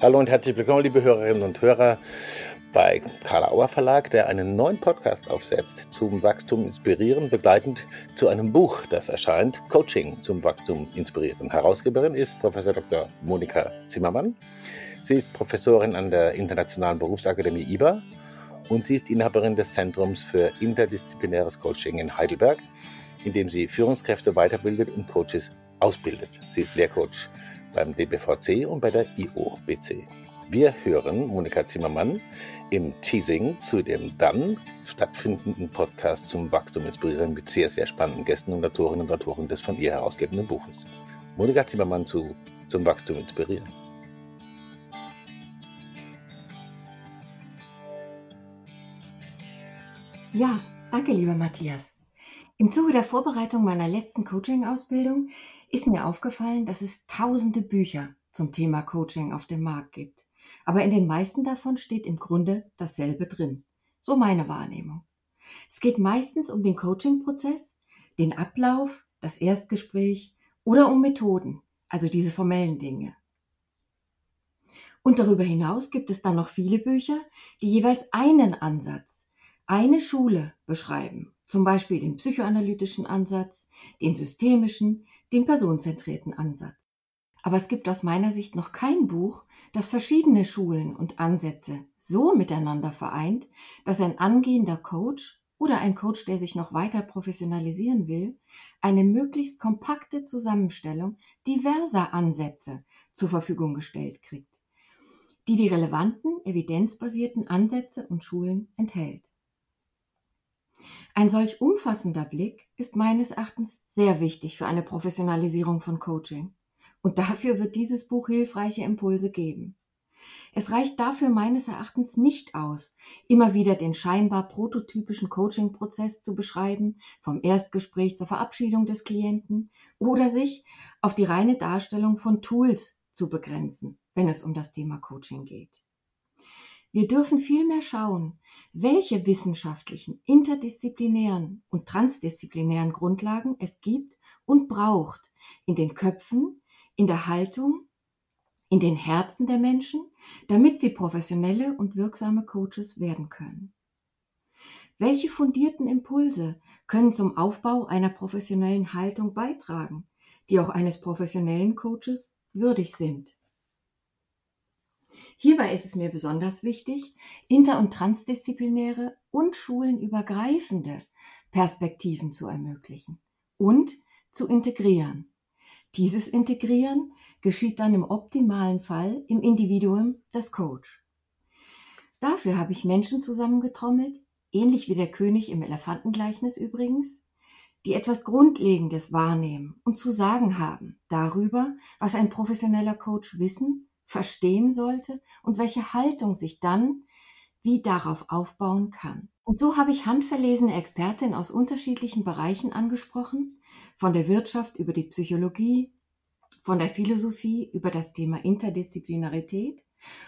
Hallo und herzlich willkommen, liebe Hörerinnen und Hörer, bei Karl Auer Verlag, der einen neuen Podcast aufsetzt zum Wachstum inspirieren, begleitend zu einem Buch, das erscheint, Coaching zum Wachstum inspirieren. Herausgeberin ist Professor Dr. Monika Zimmermann. Sie ist Professorin an der Internationalen Berufsakademie IBA und sie ist Inhaberin des Zentrums für interdisziplinäres Coaching in Heidelberg, in dem sie Führungskräfte weiterbildet und Coaches ausbildet. Sie ist Lehrcoach beim DBVC und bei der IOBC. Wir hören Monika Zimmermann im Teasing zu dem dann stattfindenden Podcast zum Wachstum inspirieren mit sehr, sehr spannenden Gästen und Autorinnen und Autoren des von ihr herausgebenden Buches. Monika Zimmermann zu Zum Wachstum inspirieren. Ja, danke, lieber Matthias. Im Zuge der Vorbereitung meiner letzten Coaching-Ausbildung ist mir aufgefallen, dass es tausende Bücher zum Thema Coaching auf dem Markt gibt. Aber in den meisten davon steht im Grunde dasselbe drin. So meine Wahrnehmung. Es geht meistens um den Coaching-Prozess, den Ablauf, das Erstgespräch oder um Methoden, also diese formellen Dinge. Und darüber hinaus gibt es dann noch viele Bücher, die jeweils einen Ansatz, eine Schule beschreiben, zum Beispiel den psychoanalytischen Ansatz, den systemischen, den personenzentrierten Ansatz. Aber es gibt aus meiner Sicht noch kein Buch, das verschiedene Schulen und Ansätze so miteinander vereint, dass ein angehender Coach oder ein Coach, der sich noch weiter professionalisieren will, eine möglichst kompakte Zusammenstellung diverser Ansätze zur Verfügung gestellt kriegt, die die relevanten, evidenzbasierten Ansätze und Schulen enthält. Ein solch umfassender Blick ist meines Erachtens sehr wichtig für eine Professionalisierung von Coaching. Und dafür wird dieses Buch hilfreiche Impulse geben. Es reicht dafür meines Erachtens nicht aus, immer wieder den scheinbar prototypischen Coaching-Prozess zu beschreiben, vom Erstgespräch zur Verabschiedung des Klienten oder sich auf die reine Darstellung von Tools zu begrenzen, wenn es um das Thema Coaching geht. Wir dürfen vielmehr schauen, welche wissenschaftlichen, interdisziplinären und transdisziplinären Grundlagen es gibt und braucht in den Köpfen, in der Haltung, in den Herzen der Menschen, damit sie professionelle und wirksame Coaches werden können. Welche fundierten Impulse können zum Aufbau einer professionellen Haltung beitragen, die auch eines professionellen Coaches würdig sind? Hierbei ist es mir besonders wichtig, inter- und transdisziplinäre und schulenübergreifende Perspektiven zu ermöglichen und zu integrieren. Dieses Integrieren geschieht dann im optimalen Fall im Individuum des Coach. Dafür habe ich Menschen zusammengetrommelt, ähnlich wie der König im Elefantengleichnis übrigens, die etwas Grundlegendes wahrnehmen und zu sagen haben darüber, was ein professioneller Coach wissen verstehen sollte und welche Haltung sich dann wie darauf aufbauen kann. Und so habe ich handverlesene Expertinnen aus unterschiedlichen Bereichen angesprochen, von der Wirtschaft über die Psychologie, von der Philosophie über das Thema Interdisziplinarität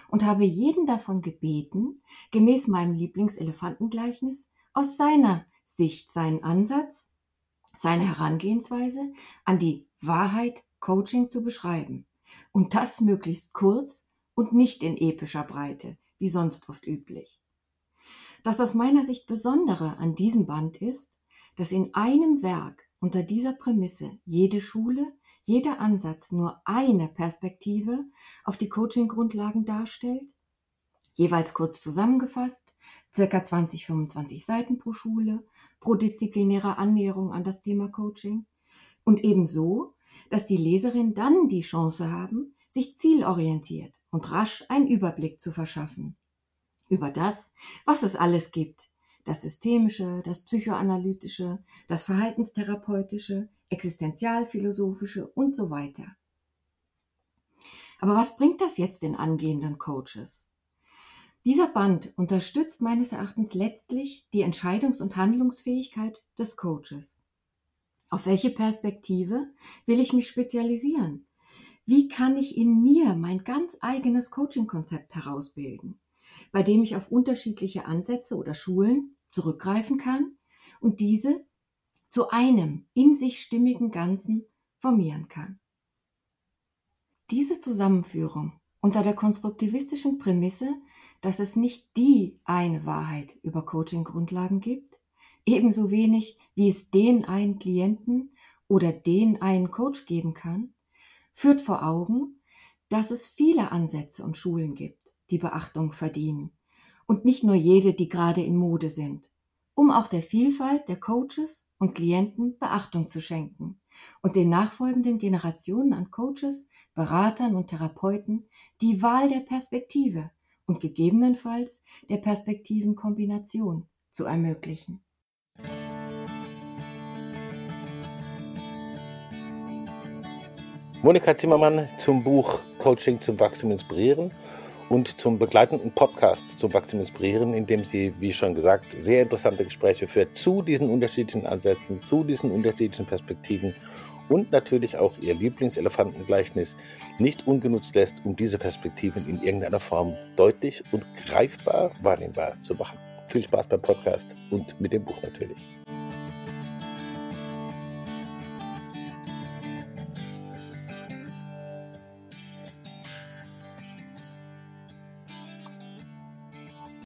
und habe jeden davon gebeten, gemäß meinem Lieblingselefantengleichnis aus seiner Sicht seinen Ansatz, seine Herangehensweise an die Wahrheit Coaching zu beschreiben. Und das möglichst kurz und nicht in epischer Breite, wie sonst oft üblich. Das aus meiner Sicht Besondere an diesem Band ist, dass in einem Werk unter dieser Prämisse jede Schule, jeder Ansatz nur eine Perspektive auf die Coaching-Grundlagen darstellt, jeweils kurz zusammengefasst, circa 20, 25 Seiten pro Schule, pro disziplinärer Annäherung an das Thema Coaching und ebenso dass die Leserinnen dann die Chance haben, sich zielorientiert und rasch einen Überblick zu verschaffen über das, was es alles gibt. Das Systemische, das Psychoanalytische, das Verhaltenstherapeutische, Existenzialphilosophische und so weiter. Aber was bringt das jetzt den angehenden Coaches? Dieser Band unterstützt meines Erachtens letztlich die Entscheidungs- und Handlungsfähigkeit des Coaches. Auf welche Perspektive will ich mich spezialisieren? Wie kann ich in mir mein ganz eigenes Coaching-Konzept herausbilden, bei dem ich auf unterschiedliche Ansätze oder Schulen zurückgreifen kann und diese zu einem in sich stimmigen Ganzen formieren kann? Diese Zusammenführung unter der konstruktivistischen Prämisse, dass es nicht die eine Wahrheit über Coaching-Grundlagen gibt, ebenso wenig wie es den einen Klienten oder den einen Coach geben kann, führt vor Augen, dass es viele Ansätze und Schulen gibt, die Beachtung verdienen und nicht nur jede, die gerade in Mode sind, um auch der Vielfalt der Coaches und Klienten Beachtung zu schenken und den nachfolgenden Generationen an Coaches, Beratern und Therapeuten die Wahl der Perspektive und gegebenenfalls der Perspektivenkombination zu ermöglichen. Monika Zimmermann zum Buch Coaching zum Wachstum inspirieren und zum begleitenden Podcast zum Wachstum inspirieren, in dem sie, wie schon gesagt, sehr interessante Gespräche führt zu diesen unterschiedlichen Ansätzen, zu diesen unterschiedlichen Perspektiven und natürlich auch ihr Lieblingselefantengleichnis nicht ungenutzt lässt, um diese Perspektiven in irgendeiner Form deutlich und greifbar wahrnehmbar zu machen. Viel Spaß beim Podcast und mit dem Buch natürlich.